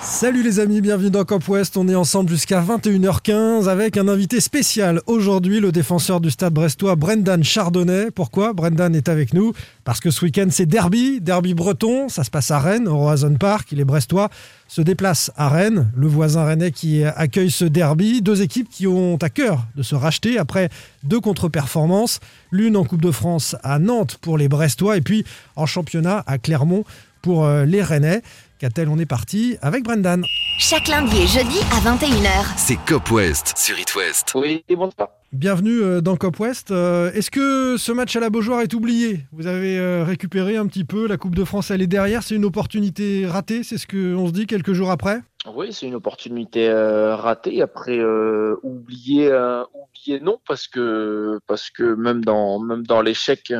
Salut les amis, bienvenue dans Cop West. On est ensemble jusqu'à 21h15 avec un invité spécial. Aujourd'hui, le défenseur du stade brestois, Brendan Chardonnay. Pourquoi Brendan est avec nous? Parce que ce week-end, c'est derby, derby breton. Ça se passe à Rennes, au Roazhon Park. Les brestois se déplacent à Rennes, le voisin rennais qui accueille ce derby. Deux équipes qui ont à cœur de se racheter après deux contre-performances. L'une en Coupe de France à Nantes pour les brestois et puis en championnat à Clermont pour euh, les rennais. Qu'a-t-elle On est parti avec Brendan. Chaque lundi et jeudi à 21h. C'est Cop West sur It West. Oui, et bonsoir. Bienvenue euh, dans Cop West. Euh, Est-ce que ce match à la Beaujoire est oublié? Vous avez euh, récupéré un petit peu, la Coupe de France elle est derrière, c'est une opportunité ratée, c'est ce qu'on se dit quelques jours après? Oui, c'est une opportunité euh, ratée. Après, euh, oublier, euh, oublier non, parce que parce que même dans même dans l'échec,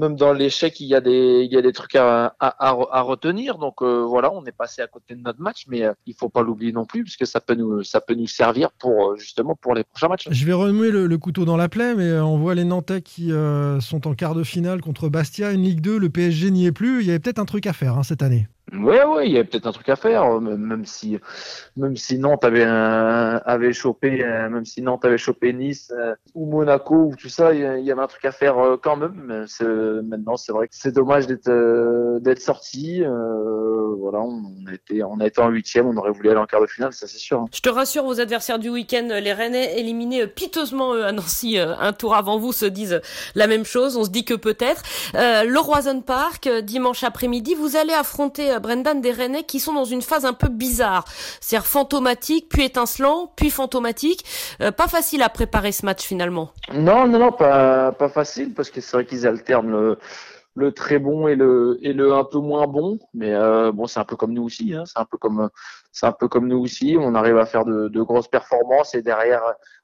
même dans l'échec, il y a des trucs à, retenir. Donc euh, voilà, on est passé à côté de notre match, mais euh, il faut pas l'oublier non plus, parce que ça peut nous servir pour euh, justement pour les prochains matchs. Je vais remuer le, couteau dans la plaie, mais euh, on voit les Nantais qui sont en quart de finale contre Bastia, une Ligue 2, le PSG n'y est plus. Il y avait peut-être un truc à faire hein, cette année. Ouais, ouais, il y a peut-être un truc à faire, euh, même si, même si Nantes avait, un- avait chopé, euh, même si Nantes avait chopé Nice euh, ou Monaco ou tout ça, il y avait un truc à faire quand même. Mais maintenant, c'est vrai que c'est dommage d'être, d'être sorti. euh, voilà, on a été, on été en huitième, on aurait voulu aller en quart de finale, ça c'est sûr. hein. Je te rassure, vos adversaires du week-end, les Rennais, éliminés piteusement à Nancy un tour avant vous, se disent la même chose. On se dit que peut-être. Le Roison Park, dimanche après-midi, vous allez affronter Brendan des Rennais qui sont dans une phase un peu bizarre. C'est-à-dire fantomatique, puis étincelant, puis fantomatique. Euh, pas facile à préparer ce match finalement. Non, non, non, pas, pas facile parce que c'est vrai qu'ils alternent le, le très bon et le, et le un peu moins bon. Mais euh, bon, c'est un peu comme nous aussi. Hein, c'est un peu comme, c'est un peu comme nous aussi. On arrive à faire de, de grosses performances et derrière,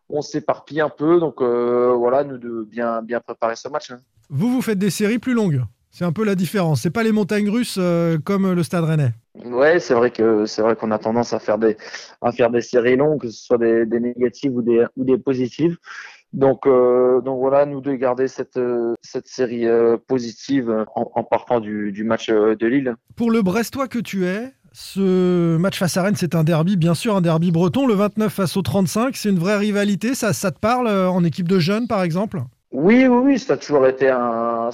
on s'éparpille un peu. Donc euh, voilà, nous de bien, bien préparer ce match. hein. Vous, vous faites des séries plus longues? C'est un peu la différence. C'est pas les montagnes russes euh, comme le stade rennais. Ouais, c'est vrai que c'est vrai qu'on a tendance à faire des à faire des séries longues, que ce soit des, des négatives ou des ou des positives. Donc euh, donc voilà, nous de garder cette euh, cette série euh, positive en, en partant du, du match de Lille. Pour le Brestois que tu es, ce match face à Rennes, c'est un derby, bien sûr, un derby breton. Le 29 face au 35, c'est une vraie rivalité. Ça, ça te parle en équipe de jeunes, par exemple? Oui, oui, oui, ça a toujours été un,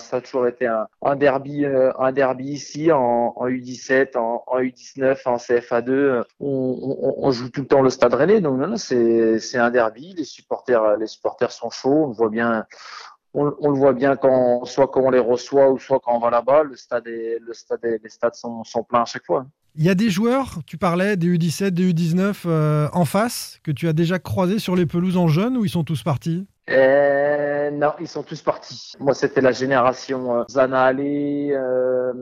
derby, euh, un derby ici en, en U17, en, en U19, en CFA2. On, on, on joue tout le temps le Stade Rennais, donc non, non, c'est, un derby. Les supporters, les supporters sont chauds. On le voit bien, on, le voit bien quand, soit quand on les reçoit ou soit quand on va là-bas. Le stade, les stades sont, pleins à chaque fois. Il y a des joueurs, tu parlais des U17, des U19 euh, en face, que tu as déjà croisés sur les pelouses en jeunes ou ils sont tous partis? Euh, non, ils sont tous partis. Moi, c'était la génération euh, Zana Allé, euh,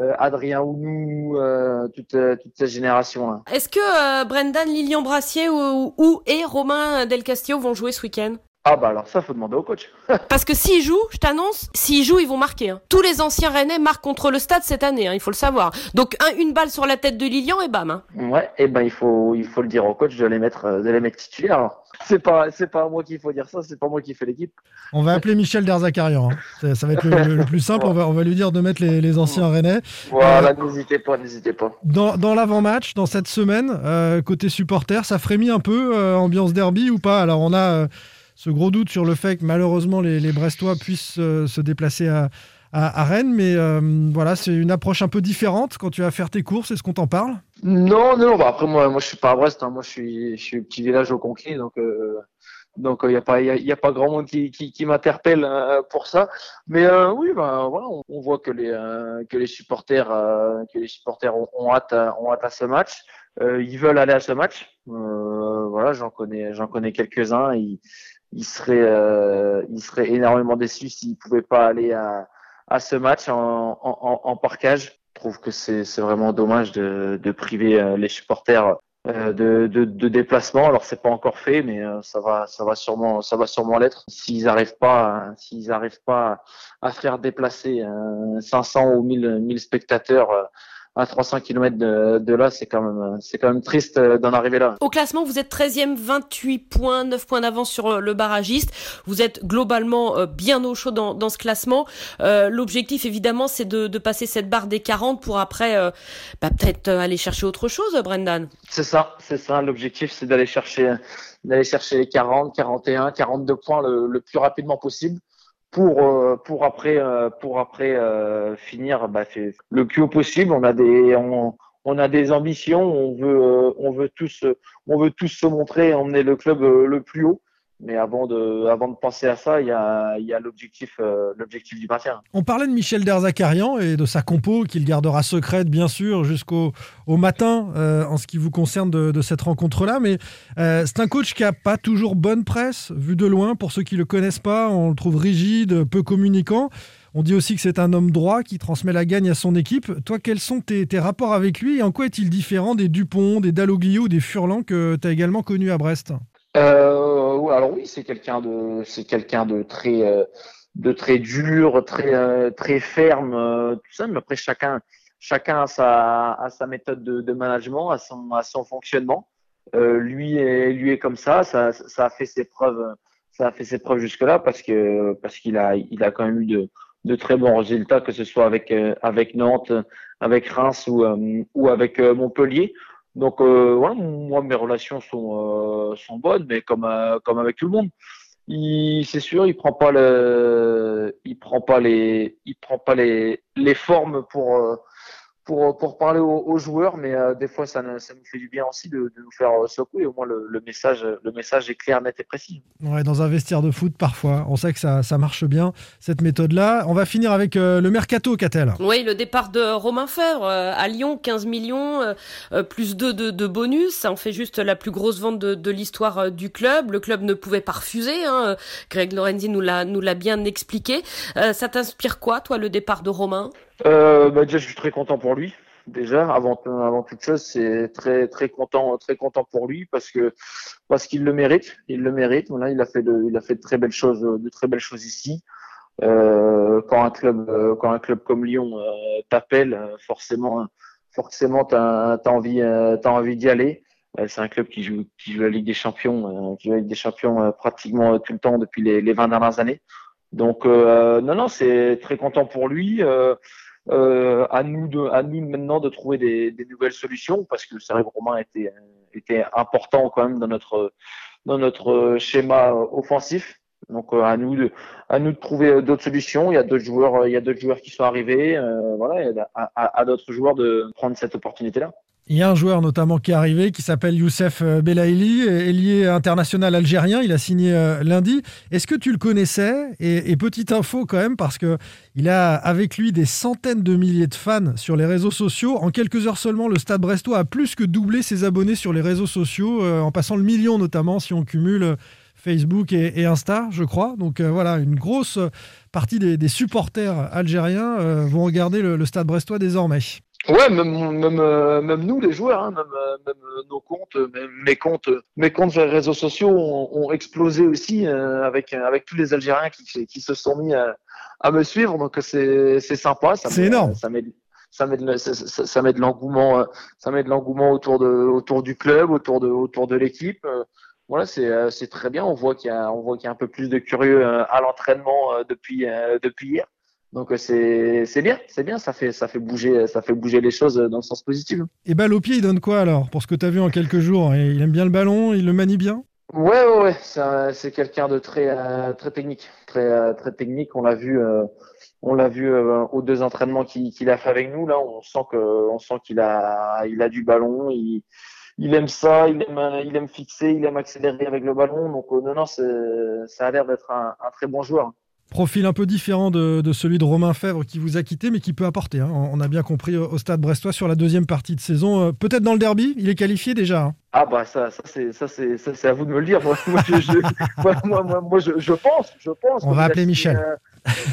euh, Adrien Ounou, euh, toute, euh, toute cette génération-là. Est-ce que Brendan, Lilian Brassier ou, ou et Romain Del Castillo vont jouer ce week-end? Ah bah alors ça, faut demander au coach. Parce que s'ils jouent, je t'annonce, s'ils jouent, ils vont marquer. hein. Tous les anciens Rennais marquent contre le stade cette année, hein, il faut le savoir. Donc un- une balle sur la tête de Lilian et bam. hein. Ouais, et ben il faut, il faut le dire au coach de les mettre, euh, de les mettre titulaires. C'est pas, c'est pas à moi qu'il faut dire ça, c'est pas moi qui fais l'équipe. On va appeler Michel Derzakarian. hein. Ça, ça va être le, le plus simple. On va, on va lui dire de mettre les, les anciens rennais. Voilà, n'hésitez pas, n'hésitez pas. Dans, dans l'avant-match, dans cette semaine, euh, côté supporter, ça frémit un peu, euh, ambiance derby ou pas? Alors on a euh, ce gros doute sur le fait que malheureusement les, Brestois puissent euh, se déplacer à, Rennes, mais euh, voilà, c'est une approche un peu différente quand tu vas faire tes courses. Est-ce qu'on t'en parle? Non, non, bah après moi, moi je suis pas à Brest, hein. moi je suis, je suis petit village au Conquis, donc euh, donc il y a pas, il y pas grand monde qui, qui, m'interpelle euh, pour ça. Mais euh, oui, bah voilà, on, voit que les euh, que les supporters euh, que les supporters ont, hâte à, ont hâte à ce match. Euh, ils veulent aller à ce match. Euh, voilà, j'en connais, j'en connais quelques uns. Ils seraient, euh, ils seraient énormément déçus s'ils pouvaient pas aller à à ce match en, en, en, parkage. Je trouve que c'est c'est vraiment dommage de, de priver euh, les supporters euh, de, de, de déplacement. Alors c'est pas encore fait, mais euh, ça va ça va sûrement ça va sûrement l'être. S'ils arrivent pas à- s'ils arrivent pas à faire déplacer euh, 500 ou 1000 1000 spectateurs à 300 km de, de là, c'est quand même, c'est quand même triste d'en arriver là. Au classement, vous êtes 13e, 28 points, 9 points d'avance sur le barragiste. Vous êtes globalement bien au chaud dans, dans ce classement. Euh, L'objectif, évidemment, c'est de, de, passer cette barre des 40 pour après, euh, bah, peut-être aller chercher autre chose, Brendan. C'est ça, c'est ça. L'objectif, c'est d'aller chercher, d'aller chercher les 40, 41, 42 points le, le plus rapidement possible pour euh, pour après euh, pour après euh, finir bah, le plus haut possible. On a des on, on a des ambitions, on veut on veut tous on veut tous se montrer, emmener le club le plus haut. Mais avant de, avant de penser à ça, il y a, y a l'objectif, euh, l'objectif du maintien. On parlait de Michel Derzakarian et de sa compo qu'il gardera secrète, bien sûr, jusqu'au au matin euh, en ce qui vous concerne de, de cette rencontre-là. Mais euh, c'est un coach qui a pas toujours bonne presse, vu de loin. Pour ceux qui le connaissent pas, on le trouve rigide, peu communicant. On dit aussi que c'est un homme droit qui transmet la gagne à son équipe. Toi, quels sont tes, tes rapports avec lui et en quoi est-il différent des Dupont, des Dalloglio, des Furlan que tu as également connus à Brest? Euh, alors oui, c'est quelqu'un de, c'est quelqu'un de très, euh, de très dur, très, euh, très ferme, euh, tout ça. Mais après, chacun, chacun a sa, méthode de, management, à son, à son fonctionnement. lui est, lui est comme ça. Ça, ça a fait ses preuves, ça a fait ses preuves jusque là parce que, parce qu'il a, il a quand même eu de, de très bons résultats, que ce soit avec, avec Nantes, avec Reims ou, ou avec Montpellier. Donc euh, voilà, moi mes relations sont euh, sont bonnes, mais comme euh, comme avec tout le monde. Il c'est sûr, il prend pas le, il prend pas les, il prend pas les les formes pour pour, pour parler aux, joueurs, mais euh, des fois ça, ça, nous fait du bien aussi de, de nous faire euh, secouer. Au moins le, le, message, le message est clair, net et précis. Ouais, dans un vestiaire de foot, parfois, on sait que ça, ça marche bien cette méthode-là. On va finir avec euh, le mercato, Catel. Oui, le départ de Romain Fèvre à Lyon, 15 millions plus 2 de, de, bonus. Ça en fait juste la plus grosse vente de, de l'histoire du club. Le club ne pouvait pas refuser. Hein. Greg Lorenzi nous l'a nous l'a bien expliqué. ça t'inspire quoi, toi, le départ de Romain? Euh, bah déjà, je suis très content pour lui. Déjà, avant, avant toute chose, c'est très très content, très content pour lui parce que parce qu'il le mérite, il le mérite. Voilà, il a fait de, il a fait de très belles choses, de très belles choses ici. Euh, quand un club, quand un club comme Lyon euh, t'appelle, forcément, forcément, t'as as envie, euh, t'as envie d'y aller. Euh, c'est un club qui joue, qui joue la Ligue des Champions, euh, qui joue la Ligue des Champions pratiquement tout le temps depuis les, les 20 dernières années. Donc non, non, c'est très content pour lui. Euh, euh, à nous de, à nous maintenant de trouver des, des nouvelles solutions parce que que Romain était, était important quand même dans notre, dans notre schéma offensif. Donc euh, à nous de, à nous de trouver d'autres solutions. Il y a d'autres joueurs, il y a d'autres joueurs qui sont arrivés. Euh, voilà, à, à, à d'autres joueurs de prendre cette opportunité-là. Il y a un joueur notamment qui est arrivé qui s'appelle Youssef Belaïli, ailier international algérien. Il a signé euh, lundi. Est-ce que tu le connaissais? Et, et, petite info quand même, parce que il a avec lui des centaines de milliers de fans sur les réseaux sociaux. En quelques heures seulement, le Stade Brestois a plus que doublé ses abonnés sur les réseaux sociaux, euh, en passant le million notamment si on cumule Facebook et, Insta, je crois. Donc euh, voilà, une grosse partie des, supporters algériens euh, vont regarder le Stade Brestois désormais. Ouais, même, même, euh, même nous, les joueurs, hein, même, même, nos comptes, mes comptes, mes comptes sur les réseaux sociaux ont, ont explosé aussi euh, avec, avec tous les Algériens qui, qui se sont mis à, à me suivre. Donc c'est sympa. C'est énorme. Ça met, ça met de, ça, ça met de l'engouement, ça met de l'engouement autour de, autour du club, autour de, autour de l'équipe. Voilà, c'est, c'est très bien. On voit qu'il y a, on voit qu'il y a un peu plus de curieux à l'entraînement depuis, depuis hier. Donc c'est c'est bien, c'est bien, ça fait ça fait bouger ça fait bouger les choses dans le sens positif. Et balle au pied, il donne quoi alors pour ce que tu as vu en quelques jours Il aime bien le ballon, il le manie bien? Ouais ouais, ouais. c'est quelqu'un de très euh, très technique, très euh, très technique. On l'a vu euh, on l'a vu aux deux entraînements qu'il qu a fait avec nous là, on sent que on sent qu'il a il a du ballon, il il aime ça, il aime il aime fixer, il aime accélérer avec le ballon. Donc non non, ça a l'air d'être un, un très bon joueur. Profil un peu différent de, de, celui de Romain Fèvre qui vous a quitté, mais qui peut apporter. Hein. On a bien compris au stade brestois sur la deuxième partie de saison. Euh, peut-être dans le derby, il est qualifié déjà. Hein. Ah bah ça, ça c'est ça c'est ça c'est à vous de me le dire. Moi, moi, je, moi, moi, moi je, je, pense, je pense. On va appeler Michel.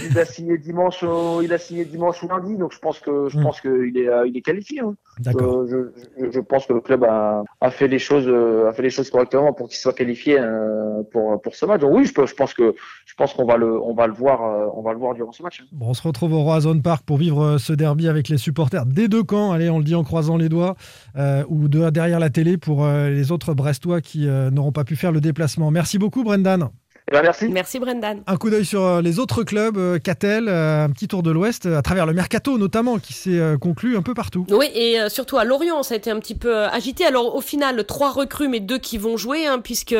Il a signé dimanche, il a signé dimanche ou lundi, donc je pense que je mm. pense qu'il est, il est qualifié. Hein. D'accord. je, je, pense que le club a, a, fait les choses, a fait les choses correctement pour qu'il soit qualifié pour pour ce match. Donc oui, je, je pense que je pense qu'on va le, on va le voir, on va le voir durant ce match. Hein. Bon, on se retrouve au Roazhon Park pour vivre ce derby avec les supporters des deux camps. Allez, on le dit en croisant les doigts ou de, derrière la télé pour les autres Brestois qui n'auront pas pu faire le déplacement. Merci beaucoup, Brendan. Eh ben, merci. Merci Brendan. Un coup d'œil sur euh, les autres clubs, euh, Catel, euh, un petit tour de l'Ouest, à travers le mercato notamment, qui s'est conclu un peu partout. Oui, et surtout à Lorient, ça a été un petit peu agité. Alors au final, trois recrues, mais deux qui vont jouer, hein, puisque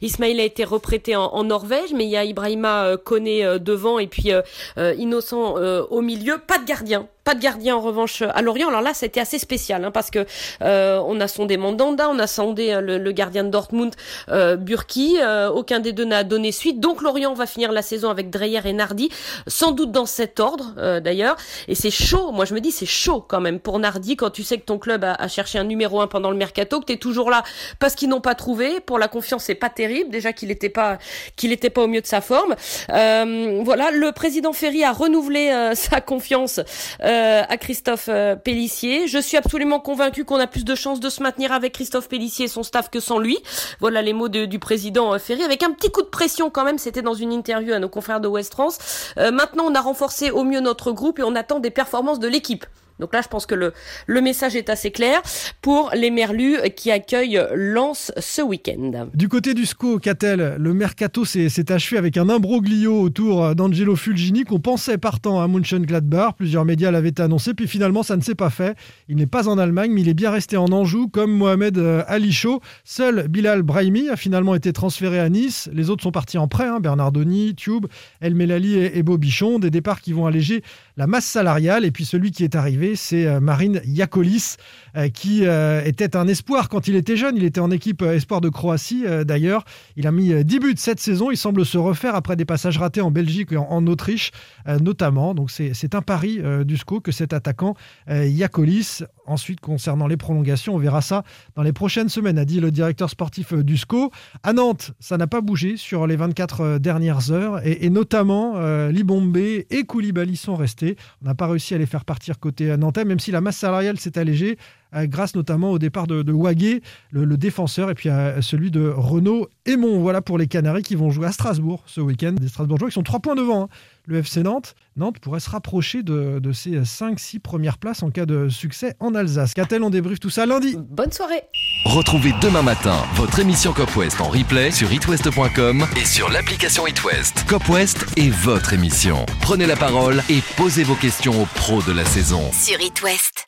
Ismail a été reprêté en, Norvège, mais il y a Ibrahima Koné devant et puis Innocent au milieu. Pas de gardien pas de gardien en revanche à Lorient. Alors là, c'était assez spécial hein, parce que euh, on a sondé Mandanda, on a sondé euh, le, gardien de Dortmund, euh, Burki. Euh, aucun des deux n'a donné suite. Donc Lorient va finir la saison avec Dreyer et Nardi, sans doute dans cet ordre d'ailleurs. Et c'est chaud. Moi, je me dis c'est chaud quand même pour Nardi quand tu sais que ton club a, cherché un numéro un pendant le mercato, que tu es toujours là parce qu'ils n'ont pas trouvé. Pour la confiance, c'est pas terrible. Déjà qu'il n'était pas qu'il était pas au mieux de sa forme. voilà, le président Ferry a renouvelé sa confiance. Euh, à Christophe euh, Pellissier. Je suis absolument convaincu qu'on a plus de chances de se maintenir avec Christophe Pellissier et son staff que sans lui. Voilà les mots du président euh, Ferry, avec un petit coup de pression quand même. C'était dans une interview à nos confrères de West France. maintenant, on a renforcé au mieux notre groupe et on attend des performances de l'équipe. Donc là, je pense que le, message est assez clair pour les Merlus qui accueillent Lens ce week-end. Du côté du SCO, Catel, le mercato s'est achevé avec un imbroglio autour d'Angelo Fulgini qu'on pensait partant à Mönchengladbach. Plusieurs médias l'avaient annoncé, puis finalement, ça ne s'est pas fait. Il n'est pas en Allemagne, mais il est bien resté en Anjou, comme Mohamed euh, Ali Chaud. Seul Bilal Brahimi a finalement été transféré à Nice. Les autres sont partis en prêt, hein, Bernardoni, Tube, El Melali et Bobichon. Des départs qui vont alléger la masse salariale. Et puis celui qui est arrivé, c'est euh, Marine Yakolis, euh, qui euh, était un espoir quand il était jeune. Il était en équipe espoir de Croatie d'ailleurs. Il a mis 10 buts cette saison. Il semble se refaire après des passages ratés en Belgique et en, Autriche notamment. Donc c'est un pari du SCO que cet attaquant Yakolis. Ensuite, concernant les prolongations, on verra ça dans les prochaines semaines, a dit le directeur sportif du SCO. À Nantes, ça n'a pas bougé sur les 24 dernières heures et, notamment Libombe et Koulibaly sont restés. On n'a pas réussi à les faire partir côté nantais, même si la masse salariale s'est allégée. Euh, grâce notamment au départ de, de le, défenseur, et puis à celui de Renaud Aymon. Voilà pour les Canaries qui vont jouer à Strasbourg ce week-end. Des Strasbourgeois qui sont trois points devant hein. le FC Nantes. Nantes pourrait se rapprocher de, de ses 5-6 premières places en cas de succès en Alsace. Qu'a-t-elle On débriefe tout ça lundi? Bonne soirée. Retrouvez demain matin votre émission Cop West en replay sur itwest.com et sur l'application itwest. Cop West est votre émission. Prenez la parole et posez vos questions aux pros de la saison. Sur itwest.